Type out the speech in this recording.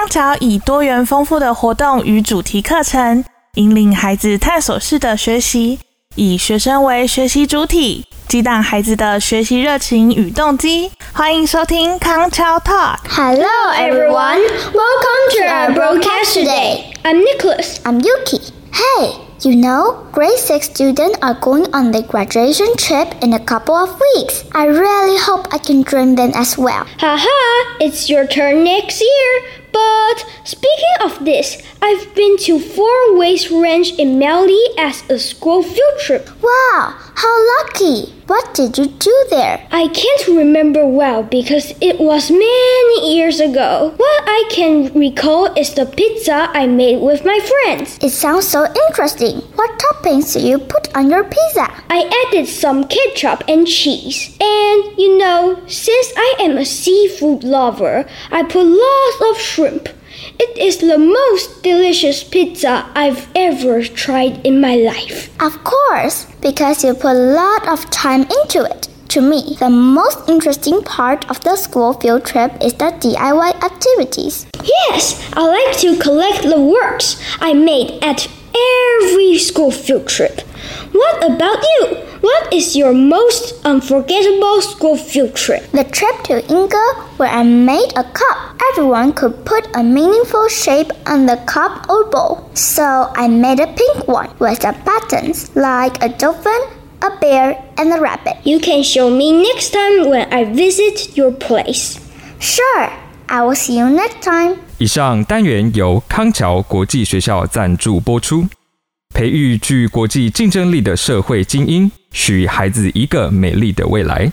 康桥以多元丰富的活动与主题课程，引领孩子探索式的学习，以学生为学习主体，激荡孩子的学习热情与动机。欢迎收听康桥 Talk。Hello, everyone. Welcome to our broadcast today. I'm Nicholas. I'm Yuki. Hey, you know, grade 6 students are going on the graduation trip in a couple of weeks. I really hope I can join them as well. Haha, it's your turn next year. But speaking of this, I've been to Four Ways Ranch in Miaoli as a school field trip. Wow, how lucky! What did you do there? I can't remember well because it was many years ago. What I can recall is the pizza I made with my friends. It sounds so interesting. What toppings do you put on your pizza? I added some ketchup and cheese. And you know, since I am a seafood lover, I put lots of shrimp. It is the most delicious pizza I've ever tried in my life. Of course, because you put a lot of time into it. To me, the most interesting part of the school field trip is the DIY activities. Yes, I like to collect the works I made at every school field trip. What about you? What is your most unforgettable school field trip? The trip to Yingge, where I made a cup. Everyone could put a meaningful shape on the cup or bowl. So I made a pink one with the buttons, like a dolphin, a bear, and a rabbit. You can show me next time when I visit your place. Sure, I will see you next time. 以上单元由康桥国际学校赞助播出，培育具国际竞争力的社会精英，许孩子一个美丽的未来。